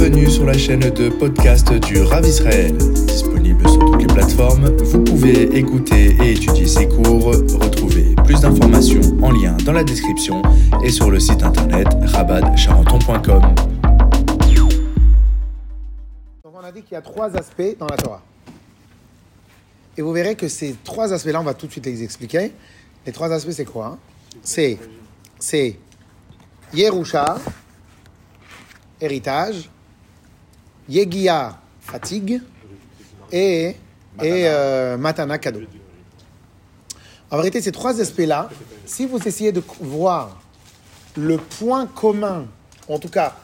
Bienvenue sur la chaîne de podcast du Rav Israël. Disponible sur toutes les plateformes, vous pouvez écouter et étudier ses cours. Retrouvez plus d'informations en lien dans la description et sur le site internet rabadcharenton.com. On a dit qu'il y a trois aspects dans la Torah. Et vous verrez que ces trois aspects-là, on va tout de suite les expliquer. Les trois aspects, c'est quoi hein? C'est c'est Yerusha, héritage, Yegia, fatigue, et, et euh, Matana, cadeau. En vérité, ces trois aspects-là, si vous essayez de voir le point commun, en tout cas,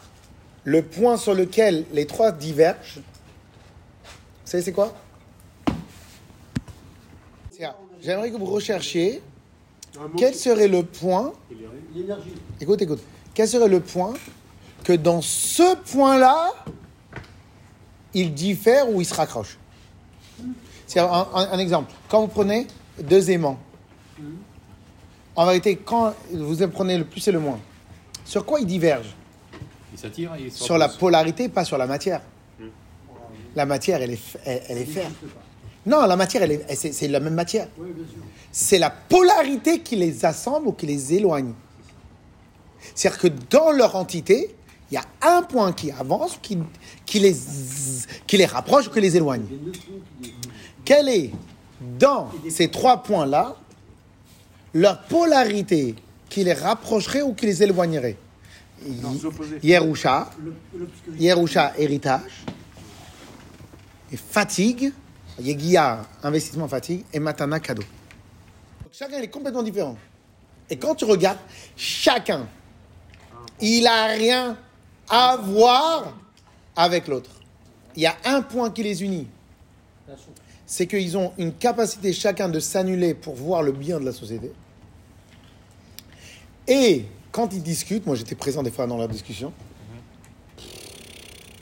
le point sur lequel les trois divergent, vous savez c'est quoi? J'aimerais que vous recherchiez quel serait le point Écoute, écoute. Quel serait le point que dans ce point-là, il diffère ou il se raccroche C'est un, un- un exemple. Quand vous prenez deux aimants, en vérité, quand vous prenez le plus et le moins, sur quoi ils divergent? Il s'attire et il se Sur la polarité, pas sur la matière. La matière, elle est, elle, elle est fer. Non, la matière, elle est, c'est, c'est la même matière. C'est la polarité qui les assemble ou qui les éloigne. C'est-à-dire que dans leur entité, il y a un point qui avance, qui, qui, les, qui les rapproche ou qui les éloigne. Quelle est, dans ces trois points-là, leur polarité qui les rapprocherait ou qui les éloignerait? Yerusha, Yerusha, héritage, et fatigue, Yegia, investissement fatigue, et Matana, cadeau. Donc chacun est complètement différent. Et quand tu regardes, chacun, il a rien à voir avec l'autre. Il y a un point qui les unit. C'est qu'ils ont une capacité chacun de s'annuler pour voir le bien de la société. Et quand ils discutent, moi j'étais présent des fois dans la discussion,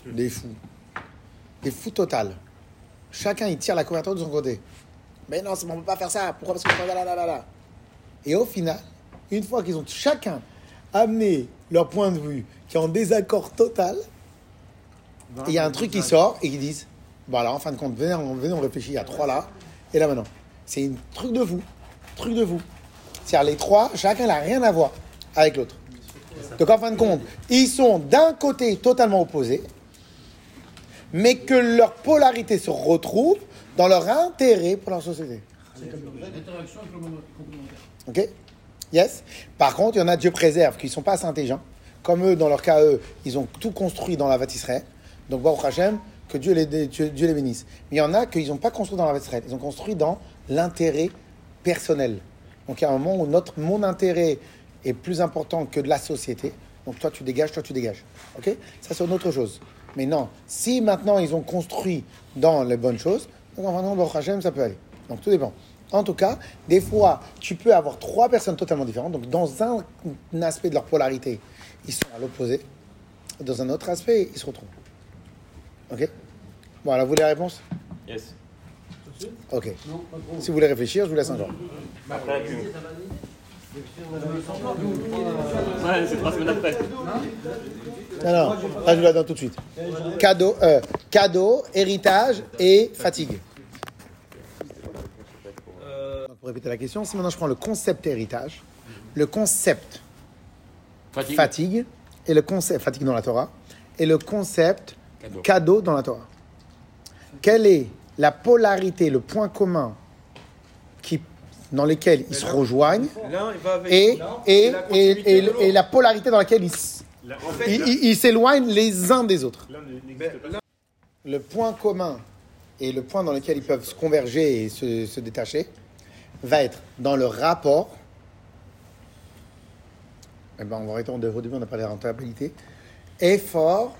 des fous. Des fous total. Chacun il tire la couverture de son côté. Mais non, on ne peut pas faire ça. Pourquoi? Parce que là, là, là, là. Et au final, une fois qu'ils ont chacun amené leur point de vue qui est en désaccord total, il y a un truc qui sort et ils disent voilà, en fin de compte, venez, on, venez, on réfléchit, il y a trois là, et là maintenant. C'est un truc de fou. Truc de fou. C'est-à-dire, les trois, chacun n'a rien à voir avec l'autre. Donc, en fin de compte, ils sont d'un côté totalement opposés, mais que leur polarité se retrouve dans leur intérêt pour leur société. Ok? Yes Par contre, il y en a, Dieu préserve, qui ne sont pas assez intelligents. Comme eux, dans leur cas, eux, ils ont tout construit dans la Israël. Donc, Baruch Hashem, que Dieu les, Dieu, les bénisse. Mais il y en a qu'ils n'ont pas construit dans la Israël. Ils ont construit dans l'intérêt personnel. Donc, il y a un moment où notre, mon intérêt est plus important que de la société. Donc, toi, tu dégages, toi, tu dégages. Ok? Ça, c'est une autre chose. Mais non, si maintenant ils ont construit dans les bonnes choses, donc en fin de ça peut aller. Donc, tout dépend. En tout cas, des fois, tu peux avoir trois personnes totalement différentes. Donc, dans un, un aspect de leur polarité, ils sont à l'opposé. Dans un autre aspect, ils se retrouvent. Ok? Voilà, vous voulez la réponse? Yes. Ok. Si vous voulez réfléchir, je vous laisse un jour. Ouais, c'est trois semaines après. Non, non, là, je vous la donne tout de suite. Cadeau, euh, cadeau héritage et fatigue. Pour répéter la question, si maintenant je prends le concept héritage, le concept Fatigue. fatigue et le concept fatigue dans la Torah et le concept Cadeau. cadeau dans la Torah. Quelle est la polarité, le point commun qui, dans lesquels ils se rejoignent et, l'autre, et, la et, et- et la polarité dans laquelle ils s'éloignent les uns des autres. Le point commun et le point dans lequel ils peuvent se converger et se, se détacher va être dans le rapport. Eh ben, on va répondre au début, on a parlé de rentabilité. Effort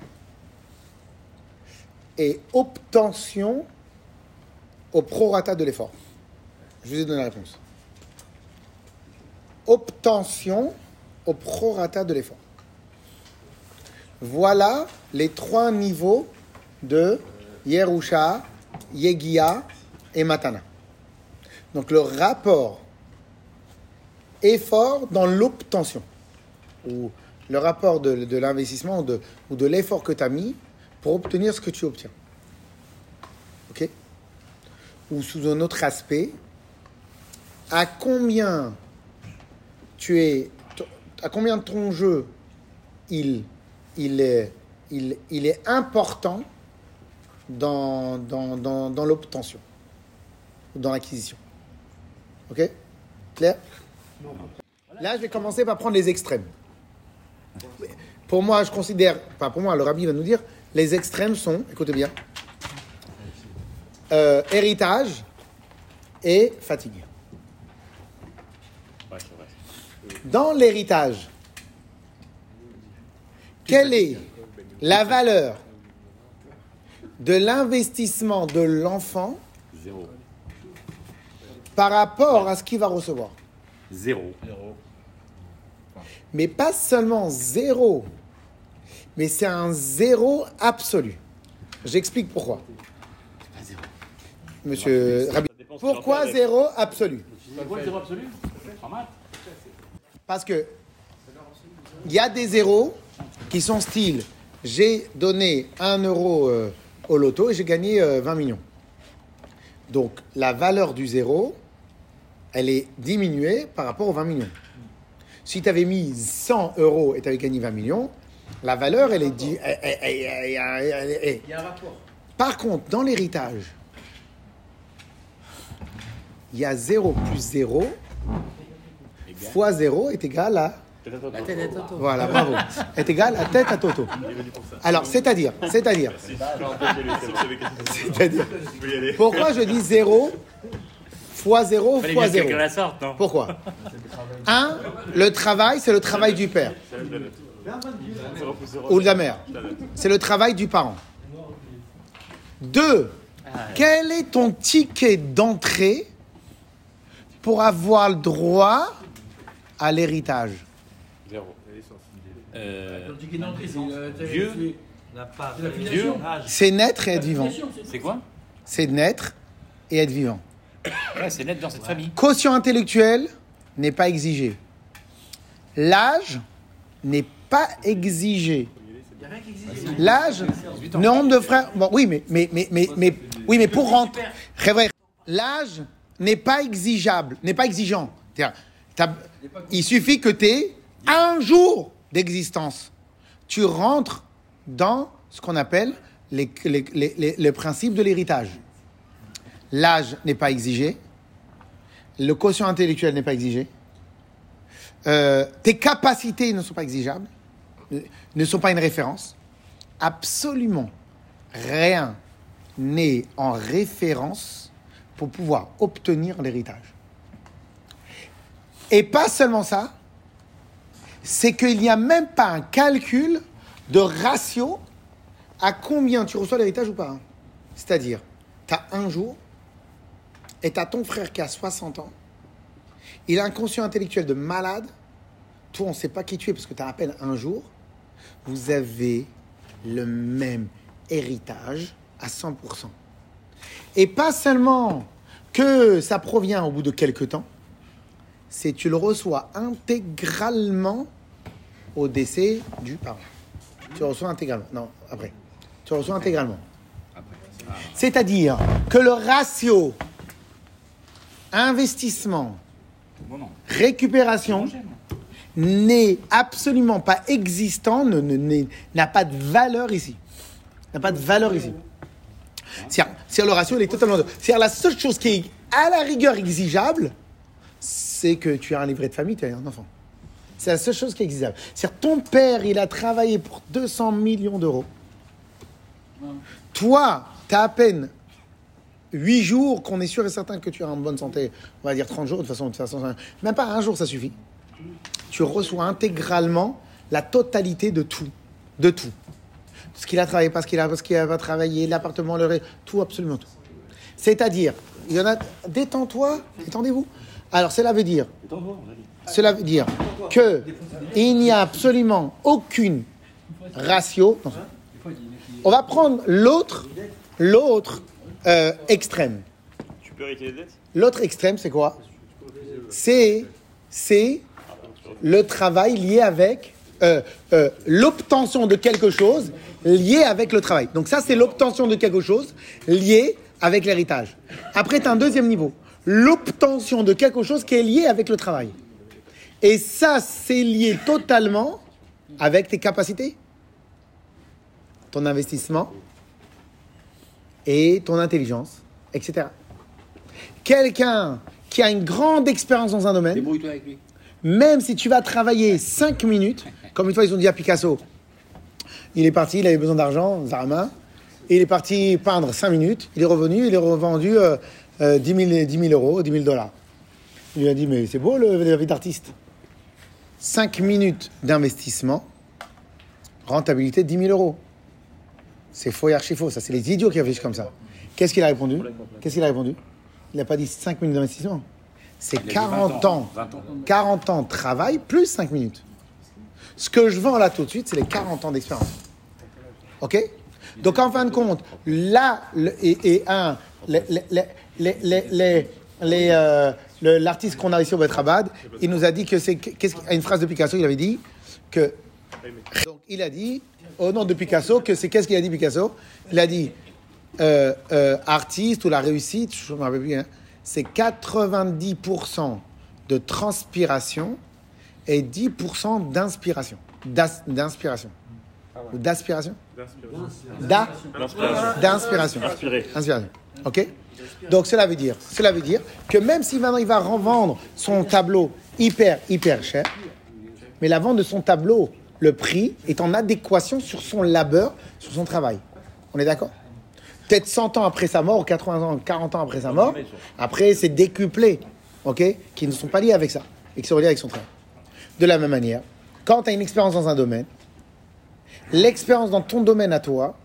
et obtention au prorata de l'effort. Je vous ai donné la réponse. Obtention au prorata de l'effort. Voilà les trois niveaux de Yerusha, Yegia et Matana. Donc le rapport effort dans l'obtention, ou le rapport de, de l'investissement ou de, de l'effort que tu as mis pour obtenir ce que tu obtiens. Ok? Ou sous un autre aspect, à combien combien ton jeu il, est, important dans, dans, dans, dans l'obtention, dans l'acquisition. Ok? Claire Là, je vais commencer par prendre les extrêmes. Pour moi, je considère, enfin pour moi, le rabbi va nous dire, les extrêmes sont, écoutez bien, euh, héritage et fatigue. Dans l'héritage, quelle est la valeur de l'investissement de l'enfant. Par rapport à ce qu'il va recevoir Zéro. Mais pas seulement zéro, mais c'est un zéro absolu. J'explique pourquoi. Pas zéro. Monsieur Rabbi. Pourquoi zéro absolu? C'est zéro Parce que il y a des zéros qui sont style j'ai donné 1 euro euh, au loto et j'ai gagné euh, 20 millions. Donc la valeur du zéro, elle est diminuée par rapport aux 20 millions. Si tu avais mis 100 euros et tu avais gagné 20 millions, la valeur, elle est... di- Il y a un rapport. Par contre, dans l'héritage, il y a 0 plus 0 Égal. fois 0 est égal à... La tête Toto. Voilà, bravo. Est égal à tête à Toto. Alors, c'est-à-dire, c'est-à-dire, c'est-à-dire, pourquoi je dis 0 fois 0 Fallait fois bien 0 quelqu'un la sorte, non Pourquoi 1. Le travail, c'est le travail du père ou de la mère. C'est le travail du parent. 2. Quel est ton ticket d'entrée pour avoir le droit à l'héritage? Zéro. Euh, d'entrée, c'est. Dieu. C'est naître et être vivant. c'est quoi? C'est naître et être vivant. Ouais, c'est net dans cette famille. Quotient intellectuel n'est pas exigé. L'âge n'est pas exigé. L'âge, nombre de frères. Bon, oui, mais, mais, mais, mais, mais- oui, mais pour rentrer. L'âge n'est pas exigeable, n'est pas exigeant. Il suffit que tu aies un jour d'existence. Tu rentres dans ce qu'on appelle les, les, les- les principes de l'héritage. L'âge n'est pas exigé. Le quotient intellectuel n'est pas exigé. Euh, tes capacités ne sont pas exigeables, ne- sont pas une référence. Absolument rien n'est en référence pour pouvoir obtenir l'héritage. Et pas seulement ça, c'est qu'il n'y a même pas un calcul de ratio à combien tu reçois l'héritage ou pas. C'est-à-dire, tu as un jour et tu as ton frère qui a 60 ans, il a un quotient intellectuel de malade, toi on ne sait pas qui tu es parce que tu as à peine un jour, vous avez le même héritage à 100%. Et pas seulement que ça provient au bout de quelques temps, c'est tu le reçois intégralement au décès du parent. Tu le reçois intégralement. Non, après. Tu le reçois intégralement. C'est-à-dire que le ratio investissement, Bon, non. récupération n'est absolument pas existant, n'a pas de valeur ici. N'a pas de valeur ici. C'est-à-dire le ratio, il est totalement... C'est-à-dire la seule chose qui est à la rigueur exigeable, c'est que tu as un livret de famille, tu as un enfant. C'est la seule chose qui est exigeable. C'est-à-dire ton père, il a travaillé pour 200 millions d'euros. Toi, tu as à peine 8 jours qu'on est sûr et certain que tu es en bonne santé. On va dire 30 jours, de toute façon, de toute façon même pas un jour, ça suffit. Tu reçois intégralement la totalité de tout. De tout. Ce qu'il a travaillé, parce qu'il a, parce qu'il a pas travaillé, l'appartement, le tout, absolument tout. C'est-à-dire, il y en a. Détends-toi, détendez-vous. Alors, cela veut dire cela veut dire que il n'y a absolument aucune ratio. On va prendre l'autre, l'autre euh, extrême. Tu peux hériter les dettes? L'autre extrême, c'est quoi? C'est, c'est le travail lié avec euh, euh, l'obtention de quelque chose lié avec le travail. Donc ça, c'est l'obtention de quelque chose lié avec l'héritage. Après, tu as un deuxième niveau. L'obtention de quelque chose qui est lié avec le travail. Et ça, c'est lié totalement avec tes capacités, ton investissement et ton intelligence, etc. Quelqu'un qui a une grande expérience dans un domaine, Débrouille-toi avec lui. même si tu vas travailler 5 minutes, comme une fois ils ont dit à Picasso, il est parti, il avait besoin d'argent, Zarama, et il est parti peindre 5 minutes, il est revenu, il est revendu euh, euh, 10, 000, 10 000 euros, 10 000 dollars. Il lui a dit, mais c'est beau le, la vie d'artiste. 5 minutes d'investissement, rentabilité 10 000 euros. C'est faux et archi faux, ça c'est les idiots qui réfléchissent comme ça. Qu'est-ce qu'il a répondu Qu'est-ce qu'il a répondu Il n'a pas dit 5 minutes d'investissement. C'est Il a dit 40 20 ans. 20 ans. 40 ans de travail plus 5 minutes. Ce que je vends là tout de suite, c'est les 40 ans d'expérience. OK Donc en fin de compte, là, et, et un, les, les, les, euh, l'artiste qu'on a ici au Betrabad, il nous a dit que c'est. Qu'est-ce, une phrase de Picasso, il avait dit que. Donc il a dit, au nom de Picasso, que c'est. Qu'est-ce qu'il a dit Picasso? Il a dit euh, euh, artiste ou la réussite, je me rappelle plus, hein, c'est 90% de transpiration et 10% d'inspiration. D'inspiration. Ou d'aspiration? Da- D'inspiration. Inspiration. OK? Donc cela veut dire, cela veut dire que même si maintenant il va revendre son tableau hyper hyper cher, mais la vente de son tableau, le prix est en adéquation sur son labeur, sur son travail. On est d'accord? Peut-être 100 ans après sa mort, ou 80 ans, 40 ans après sa mort, après c'est décuplé, ok? Qui ne sont pas liés avec ça, et qui sont liés avec son travail. De la même manière, quand tu as une expérience dans un domaine, l'expérience dans ton domaine à toi,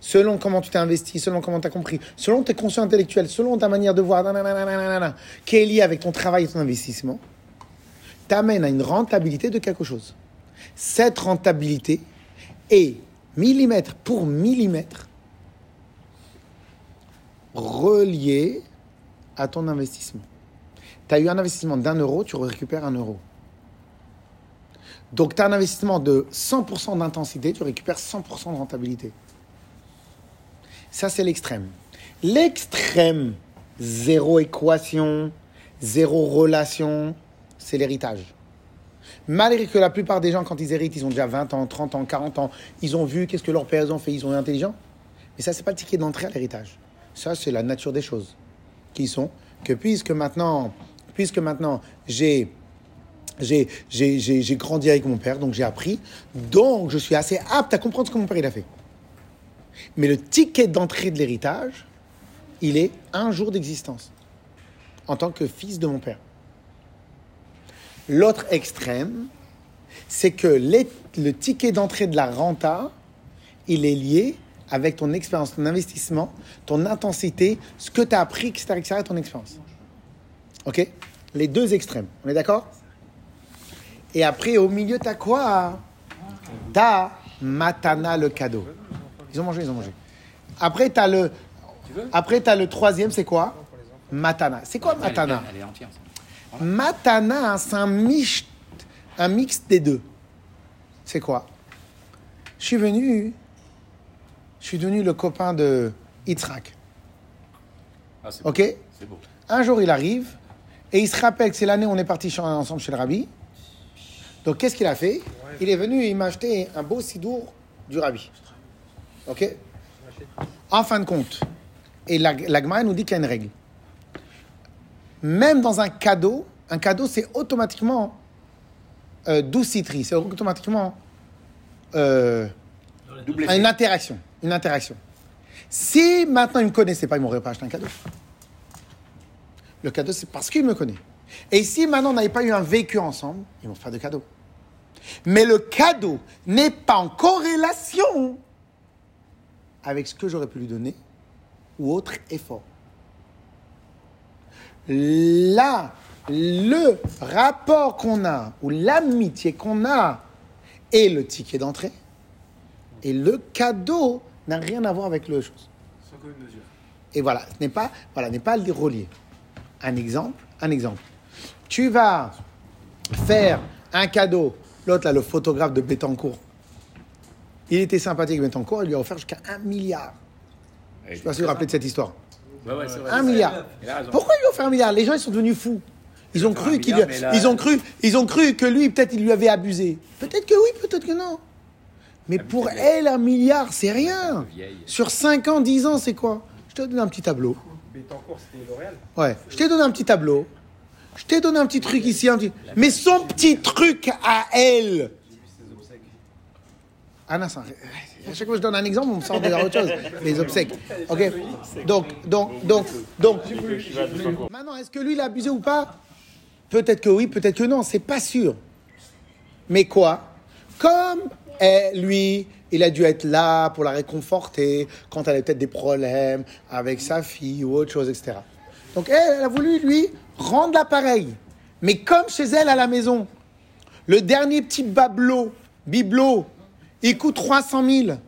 selon comment tu t'es investi, selon comment tu as compris, selon tes consciences intellectuelles, selon ta manière de voir, qui est liée avec ton travail et ton investissement, t'amène à une rentabilité de quelque chose. Cette rentabilité est millimètre pour millimètre reliée à ton investissement. Tu as eu un investissement d'un euro, tu récupères un euro. Donc tu as un investissement de 100% d'intensité, tu récupères 100% de rentabilité. Ça, c'est l'extrême. L'extrême, zéro équation, zéro relation, c'est l'héritage. Malgré que la plupart des gens, quand ils héritent, ils ont déjà 20 ans, 30 ans, 40 ans, ils ont vu qu'est-ce que leurs pères ont fait, ils ont été intelligents. Mais ça, c'est pas le ticket d'entrée à l'héritage. Ça, c'est la nature des choses. Qui sont que puisque maintenant, puisque maintenant j'ai j'ai, j'ai, j'ai, j'ai grandi avec mon père, donc j'ai appris. Donc, je suis assez apte à comprendre ce que mon père il a fait. Mais le ticket d'entrée de l'héritage, il est un jour d'existence en tant que fils de mon père. L'autre extrême, c'est que les- le ticket d'entrée de la renta, il est lié avec ton expérience, ton investissement, ton intensité, ce que tu as appris, etc., etc., ton expérience. OK? Les deux extrêmes. On est d'accord? Et après, au milieu, tu as quoi? Tu as matana, le cadeau. Ils ont mangé, ils ont mangé. Après, tu as le... Après, tu as le troisième, c'est quoi? Matana. C'est quoi matana? Elle est entière. Matana, c'est un mix, un mix des deux. C'est quoi? Je suis venu, je suis devenu le copain de Yitzhak. Ah, c'est beau. Ok C'est beau. Un jour, il arrive et il se rappelle que c'est l'année où on est parti ensemble chez le rabbi. Donc, qu'est-ce qu'il a fait? Il est venu et il m'a acheté un beau sidour du rabbi. Ok? En fin de compte, et la, la Gemara nous dit qu'il y a une règle. Même dans un cadeau, un cadeau, c'est automatiquement euh, douciterie, c'est automatiquement euh, Double une interaction. Une interaction. Si maintenant il ne me connaissait pas, il m'aurait pas acheté un cadeau. Le cadeau, c'est parce qu'il me connaît. Et si maintenant on n'avait pas eu un vécu ensemble, ils vont faire de cadeau. Mais le cadeau n'est pas en corrélation avec ce que j'aurais pu lui donner ou autre effort. Là, le rapport qu'on a ou l'amitié qu'on a et le ticket d'entrée et le cadeau n'a rien à voir avec le chose. Et voilà, ce n'est pas, voilà, n'est pas. Un exemple, un exemple. Tu vas faire un cadeau L'autre, là, le photographe de Bettencourt. Il était sympathique, Bettencourt, il lui a offert jusqu'à un milliard. Je ne sais pas si vous vous rappelez de cette histoire. Ouais, ouais, c'est vrai. Un milliard. Il a raison. Pourquoi il lui a offert un milliard? Les gens, ils sont devenus fous. Ils ont cru un qu'il, milliard, mais là- ils ont cru, ils ont cru que lui, peut-être, il lui avait abusé. Peut-être que oui, peut-être que non. Mais pour vieille. elle, un milliard, c'est rien. Vieille. Sur 5 ans, 10 ans, c'est quoi? Je te donne un petit tableau. Bettencourt, c'était L'Oréal? Ouais. Je t'ai donné un petit tableau. Je t'ai donné un petit truc ici, un petit. Mais son petit truc à elle. Ah non, ça- à chaque fois que je donne un exemple, on me sort de autre chose. Les obsèques. Ok? Donc, donc, donc, donc. Maintenant, est-ce que lui, il a abusé ou pas? Peut-être que oui, peut-être que non. C'est pas sûr. Mais quoi? Comme lui, il a dû être là pour la réconforter quand elle avait peut-être des problèmes avec sa fille ou autre chose, etc. Donc elle, elle a voulu, lui, rendre l'appareil. Mais comme chez elle à la maison, le dernier petit babelot, bibelot, il coûte 300 000.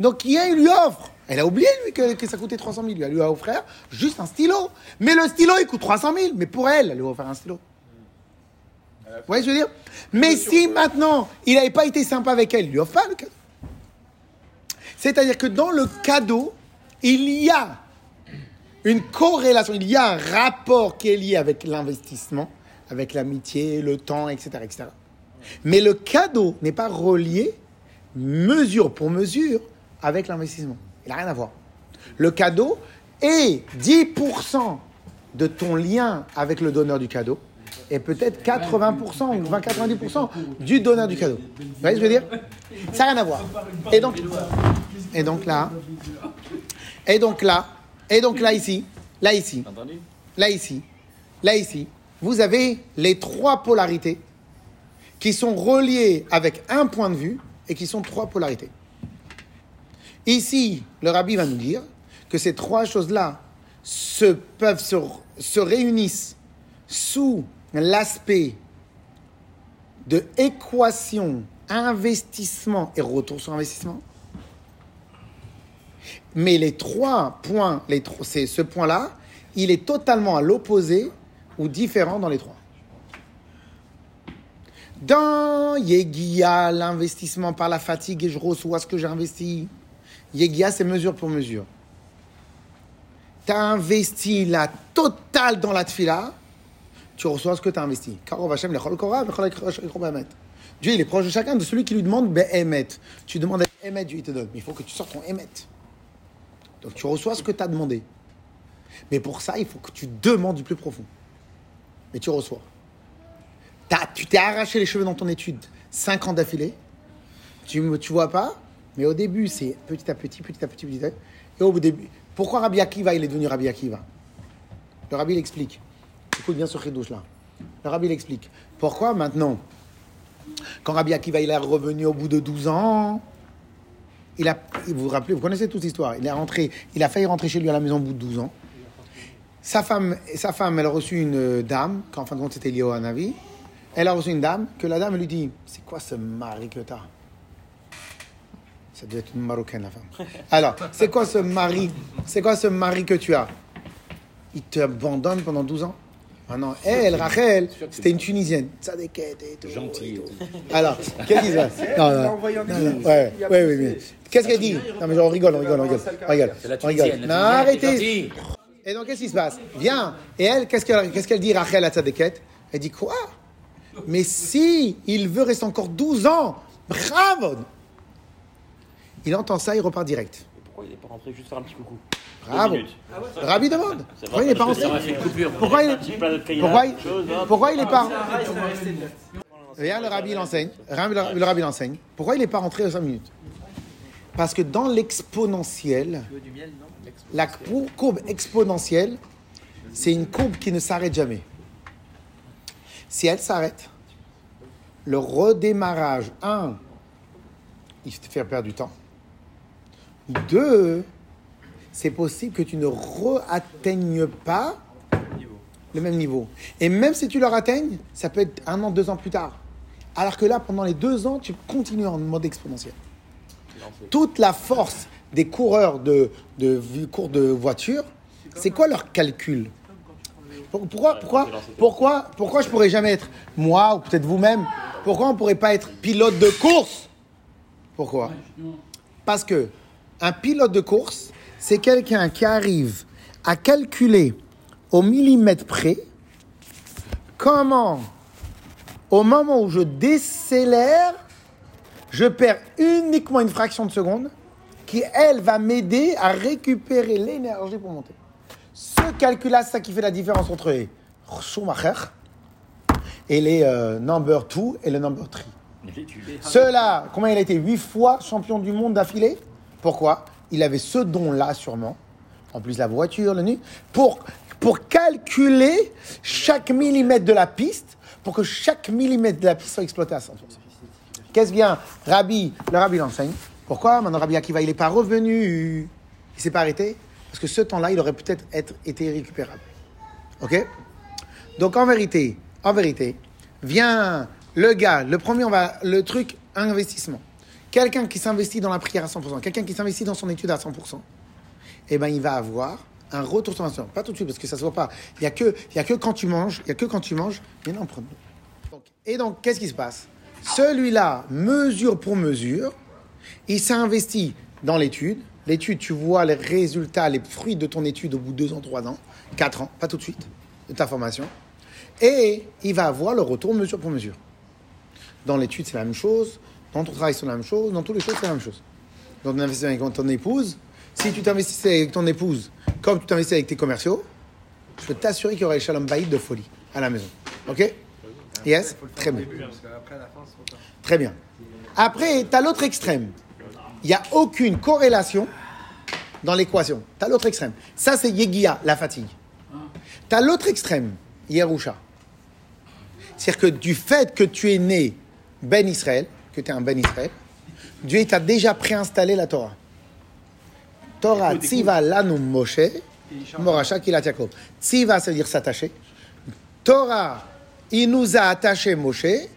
Donc il il lui offre. Elle a oublié, lui, que, ça coûtait 300 000. Elle lui a offert juste un stylo. Mais le stylo, il coûte 300 000. Mais pour elle, elle lui a offert un stylo. Vous voyez ce je veux dire? Mais si maintenant, il n'avait pas été sympa avec elle, il lui offre pas le cadeau. C'est-à-dire que dans le cadeau, il y a une corrélation, il y a un rapport qui est lié avec l'investissement, avec l'amitié, le temps, etc., etc. Mais le cadeau n'est pas relié mesure pour mesure avec l'investissement. Il n'a rien à voir. Le cadeau est 10% de ton lien avec le donneur du cadeau et peut-être 80% ou 20-90% du donneur du cadeau. Vous voyez ce que je veux dire? Ça n'a rien à voir. Et donc, et donc là, et donc là, et donc là ici, là ici, là ici, là ici, vous avez les trois polarités qui sont reliées avec un point de vue et qui sont trois polarités. Ici, le rabbi va nous dire que ces trois choses-là se, peuvent se, se réunissent sous l'aspect de équation investissement et retour sur investissement. Mais les trois points, les c'est ce point-là, il est totalement à l'opposé ou différent dans les trois. Dans Yegia, l'investissement par la fatigue et je reçois ce que j'ai investi. Yegia, c'est mesure pour mesure. Tu as investi la totale dans la tfila, tu reçois ce que tu as investi. Dieu, il est proche de chacun, de celui qui lui demande Be'emet. Tu demandes Emet, Dieu, il te donne. Mais il faut que tu sortes ton Emet. Donc tu reçois ce que tu as demandé. Mais pour ça, il faut que tu demandes du plus profond. Mais tu reçois. Tu t'es arraché les cheveux dans ton étude 5 ans d'affilée. Tu ne vois pas, mais au début, c'est petit à petit, petit à petit, petit à petit. Et au début, pourquoi Rabbi Akiva, il est devenu Rabbi Akiva? Le Rabbi, il explique. Écoute bien ce chidouche là. Le Rabbi, il explique. Pourquoi maintenant, quand Rabbi Akiva, il est revenu au bout de 12 ans, il a, vous rappelez, vous connaissez toute l'histoire. Il est rentré, il a failli rentrer chez lui à la maison au bout de 12 ans. Sa femme, sa femme, elle a reçu une dame, qu'en fin de compte c'était lié au Hanavi. Elle a reçu une dame, que la dame lui dit C'est quoi ce mari que t'as? Ça doit être une marocaine, la femme. Alors, c'est quoi ce mari? C'est quoi ce mari que tu as? Il t'abandonne pendant 12 ans? Ah non, elle, Rachel, c'était une Tunisienne. Tzadékette et tout. Gentil et tout. Alors, qu'est-ce qui se passe? Non, non. ouais, ouais, ouais, mais Qu'est-ce qu'elle dit? Non, mais on rigole, on rigole, on rigole. On rigole. On. Non, arrêtez. Et donc, qu'est-ce qui se passe? Viens. Et elle, qu'est-ce qu'elle dit, Rachel, à Tzadékette Elle dit quoi? Mais si il veut rester encore 12 ans, bravo Il entend ça, il repart direct. Pourquoi il n'est pas rentré juste faire un petit coucou? Bravo. Le Rabbi demande. Pourquoi il n'est pas rentré. Pourquoi il pourquoi il, n'est pas Ah. Regarde, le rabbi il enseigne. Regarde, Le rabbi il enseigne. Pourquoi il n'est pas rentré aux 5 minutes? Parce que dans l'exponentiel, la cou- courbe exponentielle, c'est une courbe qui ne s'arrête jamais. Si elle s'arrête, le redémarrage, un, il te fait perdre du temps. Deux, c'est possible que tu ne re-atteignes pas le même niveau. Et même si tu le atteignes, ça peut être un an, deux ans plus tard. Alors que là, pendant les deux ans, tu continues en mode exponentiel. Toute la force des coureurs de, de vi- cours de voiture, c'est quoi leur calcul? Pourquoi, pourquoi, pourquoi, pourquoi je pourrais jamais être moi ou peut-être vous-même Pourquoi on pourrait pas être pilote de course? Pourquoi? Parce que un pilote de course, c'est quelqu'un qui arrive à calculer au millimètre près comment, au moment où je décélère, je perds uniquement une fraction de seconde qui, elle, va m'aider à récupérer l'énergie pour monter. Ce calcul-là, c'est ça qui fait la différence entre les Schumacher et les euh, number 2 et le number 3. Ceux-là, comment il a été? Huit fois champion du monde d'affilée? Pourquoi? Il avait ce don-là, sûrement. En plus, la voiture, le nu. Pour, pour calculer chaque millimètre de la piste, pour que chaque millimètre de la piste soit exploité à 100%. Qu'est-ce bien Rabbi, le Rabbi l'enseigne. Pourquoi? Maintenant Rabbi Akiva, il n'est pas revenu Il s'est pas arrêté Parce que ce temps-là, il aurait peut-être être- été récupérable. Ok? Donc en vérité, en vérité, vient le gars, le premier, on va, le truc, investissement. Quelqu'un qui s'investit dans la prière à 100%, quelqu'un qui s'investit dans son étude à 100%, eh ben, il va avoir un retour sur investissement. Pas tout de suite, parce que ça se voit pas. Il y a que, a que quand tu manges, il y a que quand tu manges, mais non, prends donc, Et donc, qu'est-ce qui se passe? Celui-là, mesure pour mesure, il s'est investi dans l'étude. L'étude, tu vois les résultats, les fruits de ton étude au bout de deux ans, trois ans, quatre ans, pas tout de suite, de ta formation. Et il va avoir le retour mesure pour mesure. Dans l'étude, c'est la même chose. Dans ton travail, c'est la même chose. Dans toutes les choses, c'est la même chose. Dans ton investissement avec ton épouse, si tu t'investissais avec ton épouse comme tu t'investis avec tes commerciaux, je peux t'assurer qu'il y aurait le shalom baïd de folie à la maison. Ok? Yes? Très bien. Très bien. Après, tu as l'autre extrême. Il n'y a aucune corrélation dans l'équation. Tu as l'autre extrême. Ça, c'est Yegia, la fatigue. Tu as l'autre extrême, Yerusha. C'est-à-dire que du fait que tu es né Ben Israël, que tu es un Ben Israël, Dieu t'a déjà préinstallé la Torah. Torah, Tziva lanu Moshe, Morasha Kilat Yaakov. Tziva, ça veut dire s'attacher. Torah, il nous a attaché Moshe,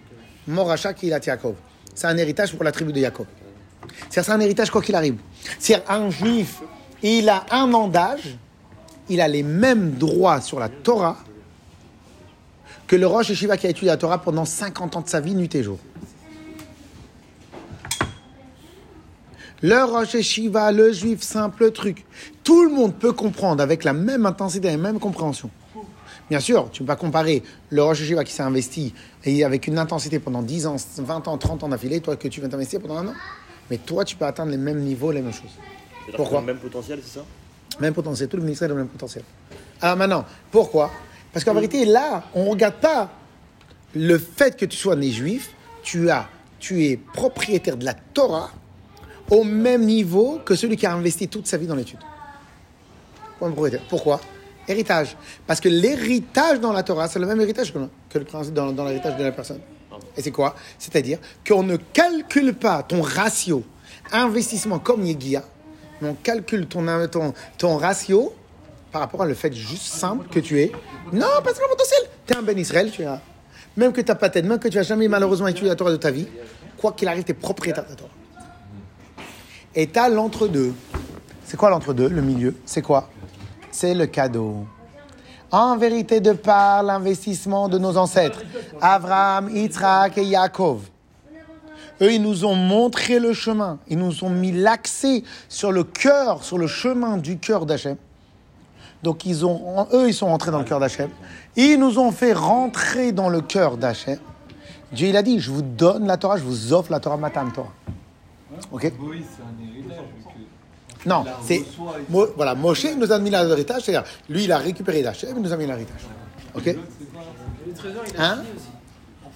Morasha Kilat Yaakov. C'est un héritage pour la tribu de Yaakov. C'est un héritage quoi qu'il arrive. C'est-à-dire, un juif, il a un an d'âge, il a les mêmes droits sur la Torah que le Rosh Yeshiva qui a étudié la Torah pendant 50 ans de sa vie, nuit et jour. Le Rosh Yeshiva, le juif simple, le truc. Tout le monde peut comprendre avec la même intensité et la même compréhension. Bien sûr, tu ne peux pas comparer le Rosh Yeshiva qui s'est investi avec une intensité pendant 10 ans, 20 ans, 30 ans d'affilée, toi que tu viens t'investir pendant un an. Mais toi, tu peux atteindre les mêmes niveaux, les mêmes choses. Pourquoi le même potentiel, c'est ça Même potentiel, tout le ministère a le même potentiel. Alors maintenant, pourquoi Parce qu'en vérité, là, on ne regarde pas le fait que tu sois né juif, tu, as, tu es propriétaire de la Torah au même niveau que celui qui a investi toute sa vie dans l'étude. Pourquoi Héritage. Parce que l'héritage dans la Torah, c'est le même héritage que, que le principe dans, dans l'héritage de la personne. Et c'est quoi? C'est-à-dire qu'on ne calcule pas ton ratio investissement comme Yegia, mais on calcule ton, ton, ton ratio par rapport à le fait juste simple que tu es. Non, parce que le potentiel. Tu es un Ben Israël, tu as. Même que tu n'as pas tête, même que tu n'as jamais malheureusement étudié la Torah de ta vie, quoi qu'il arrive, tu es propriétaire de la. Et tu as l'entre-deux. C'est quoi l'entre-deux, le milieu? C'est quoi? C'est le cadeau. En vérité, de par l'investissement de nos ancêtres, Abraham, Yitzhak et Yaakov, eux, ils nous ont montré le chemin. Ils nous ont mis l'accès sur le cœur, sur le chemin du cœur d'Hachem. Donc, ils ont, eux, ils sont rentrés dans le cœur d'Hachem. Ils nous ont fait rentrer dans le cœur d'Hachem. Dieu, il a dit, je vous donne la Torah, je vous offre la Torah, Matan Torah. Ok? Non, c'est. Mo- voilà, Moshe nous a mis l'héritage, c'est-à-dire, lui, il a récupéré d'Hachem, il nous a mis l'héritage. Ok? Le trésor, il a Hein? aussi.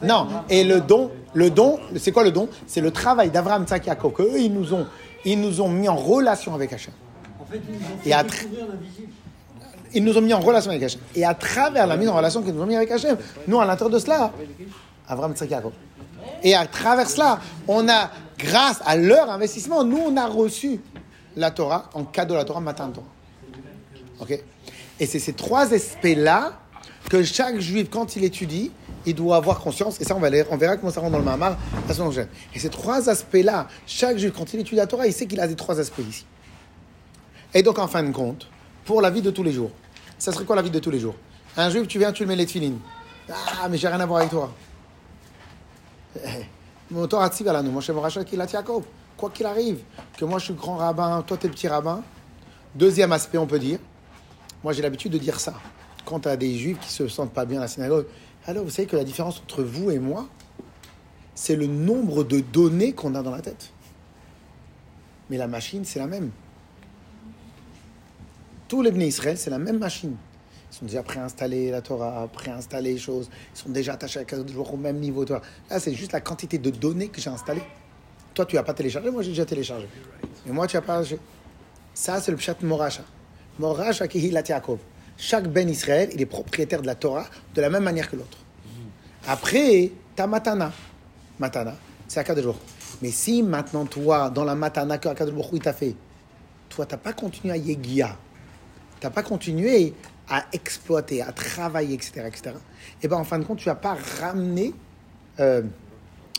Non, et le don, le don, c'est quoi le don? C'est le travail d'Abraham, Tzak, Yaakov, qu'eux, ils nous ont, ils nous ont mis en relation avec Hachem. En fait, ils nous ont Et à. Ils nous ont mis en relation avec Hachem. Et à travers la mise en relation qu'ils nous ont mis avec Hachem, nous, à l'intérieur de cela, Tzak, Yaakov. Et à travers cela, on a, grâce à leur investissement, nous, on a reçu la Torah, en cadeau la Torah, matin Torah. Ok? Et c'est ces trois aspects-là que chaque juif, quand il étudie, il doit avoir conscience. Et ça, on, va les- on verra comment ça rentre dans le Mahamar la semaine prochaine. Et ces trois aspects-là, chaque juif, quand il étudie la Torah, il sait qu'il a ces trois aspects ici. Et donc, en fin de compte, pour la vie de tous les jours, ça serait quoi la vie de tous les jours? Un juif, tu viens, tu le mets les tefilines. Ah, mais j'ai rien à voir avec toi. Eh, Mon Torah tziv alanu, Moshe Morachel Kilat Yaakov. Quoi qu'il arrive, que moi je suis grand rabbin, toi t'es petit rabbin. Deuxième aspect, on peut dire. Moi j'ai l'habitude de dire ça. Quand tu des juifs qui se sentent pas bien à la synagogue, alors vous savez que la différence entre vous et moi, c'est le nombre de données qu'on a dans la tête. Mais la machine, c'est la même. Tous les Bnei Israël, c'est la même machine. Ils sont déjà préinstallés, la Torah, préinstallés choses. Ils sont déjà attachés à Hu au même niveau. Là, c'est juste la quantité de données que j'ai installées. Toi, tu n'as pas téléchargé, moi, j'ai déjà téléchargé. Mais moi, tu n'as pas. Ça, c'est le pshat Moracha. Moracha Kehilat Yaakov. Chaque Ben Israël, il est propriétaire de la Torah de la même manière que l'autre. Après, ta matana. Matana, c'est à jours. Mais si maintenant, toi, dans la matana que Akadosh il t'a fait, toi, tu n'as pas continué à Yegia, tu n'as pas continué à exploiter, à travailler, etc., etc., et bien en fin de compte, tu n'as pas ramené euh,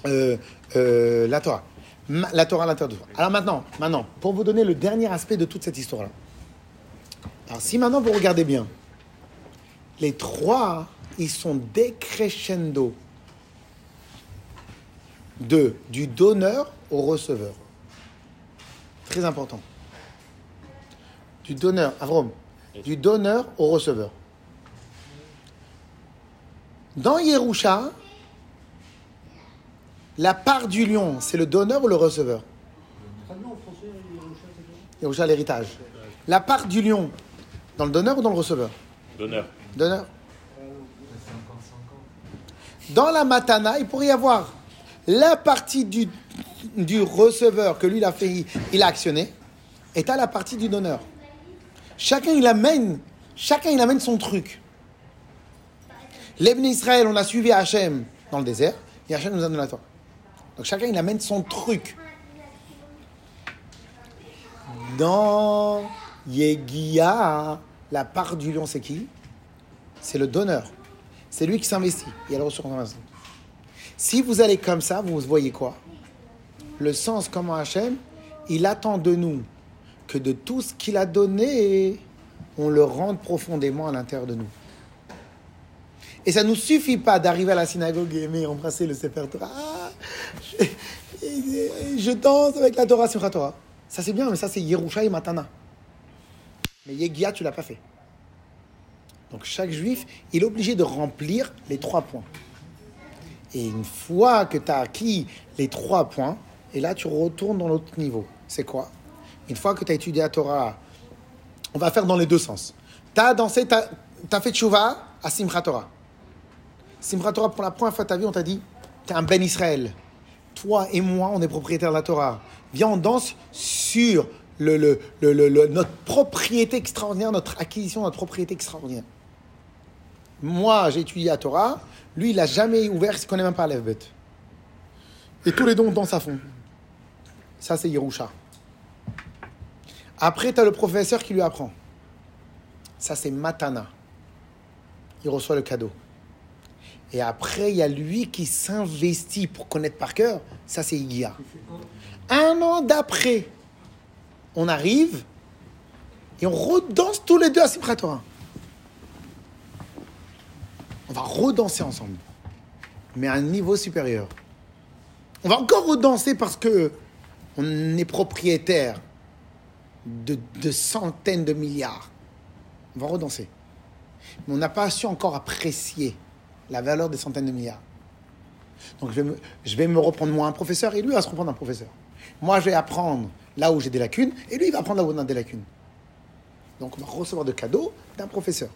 euh, euh, la Torah. La Torah toi. Alors maintenant, maintenant, pour vous donner le dernier aspect de toute cette histoire-là. Alors si maintenant vous regardez bien, les trois, ils sont décrescendo de, du donneur au receveur. Très important. Du donneur, Avrom, du donneur au receveur. Dans Yerusha, la part du lion, c'est le donneur ou le receveur Traduit en français, Yerusha, l'héritage. La part du lion, dans le donneur ou dans le receveur Donneur. Donneur. Dans la matana, il pourrait y avoir la partie du, du receveur que lui, il a fait, il a actionné, et à la partie du donneur. Chacun, il amène, chacun, il amène son truc. L'Ebn Israël, on a suivi Hachem dans le désert, et Hachem nous a donné la Torah. Donc chacun, il amène son truc. Dans Yegia, la part du lion, c'est qui? C'est le donneur. C'est lui qui s'investit. Il y a le ressource. Si vous allez comme ça, vous voyez quoi? Le sens, comment Hachem, il attend de nous que de tout ce qu'il a donné, on le rende profondément à l'intérieur de nous. Et ça ne nous suffit pas d'arriver à la synagogue et aimer embrasser le Sefer Torah. Je, danse avec la Torah sur Torah. Ça c'est bien, mais ça c'est Yerusha et Matana. Mais Yegia, tu l'as pas fait. Donc chaque juif, il est obligé de remplir les trois points. Et une fois que tu as acquis les trois points, et là tu retournes dans l'autre niveau. C'est quoi? Une fois que tu as étudié la Torah, on va faire dans les deux sens. Tu as dansé, tu fait tchouva à Simchat Torah. Simchat Torah, pour la première fois de ta vie, on t'a dit, tu es un Ben Israël. Toi et moi, on est propriétaires de la Torah. Viens, on danse sur notre propriété extraordinaire, notre acquisition, notre propriété extraordinaire. Moi, j'ai étudié la Torah. Lui, il n'a jamais ouvert, il ne connaît même pas l'Evbet. Et tous les dons dansent à fond. Ça, c'est Yerusha. Après, tu as le professeur qui lui apprend. Ça, c'est Matana. Il reçoit le cadeau. Et après, il y a lui qui s'investit pour connaître par cœur. Ça, c'est Igia. Un an d'après, on arrive et on redanse tous les deux à Simchat. On va redanser ensemble, mais à un niveau supérieur. On va encore redanser parce que on est propriétaire de, de centaines de milliards. On va redanser. Mais on n'a pas su encore apprécier la valeur des centaines de milliards. Donc je vais, me, reprendre moi un professeur et lui va se reprendre un professeur. Moi je vais apprendre là où j'ai des lacunes et lui il va apprendre là où on a des lacunes. Donc recevoir de cadeaux d'un professeur.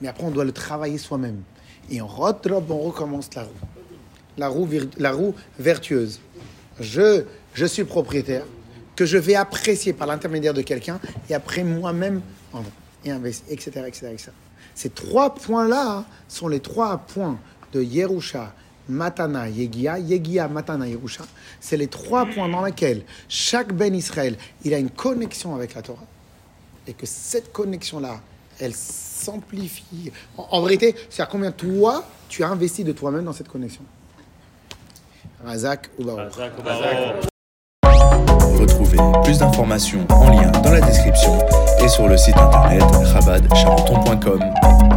Mais après on doit le travailler soi-même. Et on redrop, on recommence la roue. La roue, la roue vertueuse. Je, je suis propriétaire, que je vais apprécier par l'intermédiaire de quelqu'un et après moi-même et investir, etc., etc., etc. Ces trois points-là sont les trois points de Yerusha, Matana, Yegia, Yegia, Matana, Yerusha. C'est les trois points dans lesquels chaque Ben Israël, il a une connexion avec la Torah. Et que cette connexion-là, elle s'amplifie. En, vérité, c'est à combien toi, tu as investi de toi-même dans cette connexion? Razak ou Plus d'informations en lien dans la description et sur le site internet rabadcharenton.com.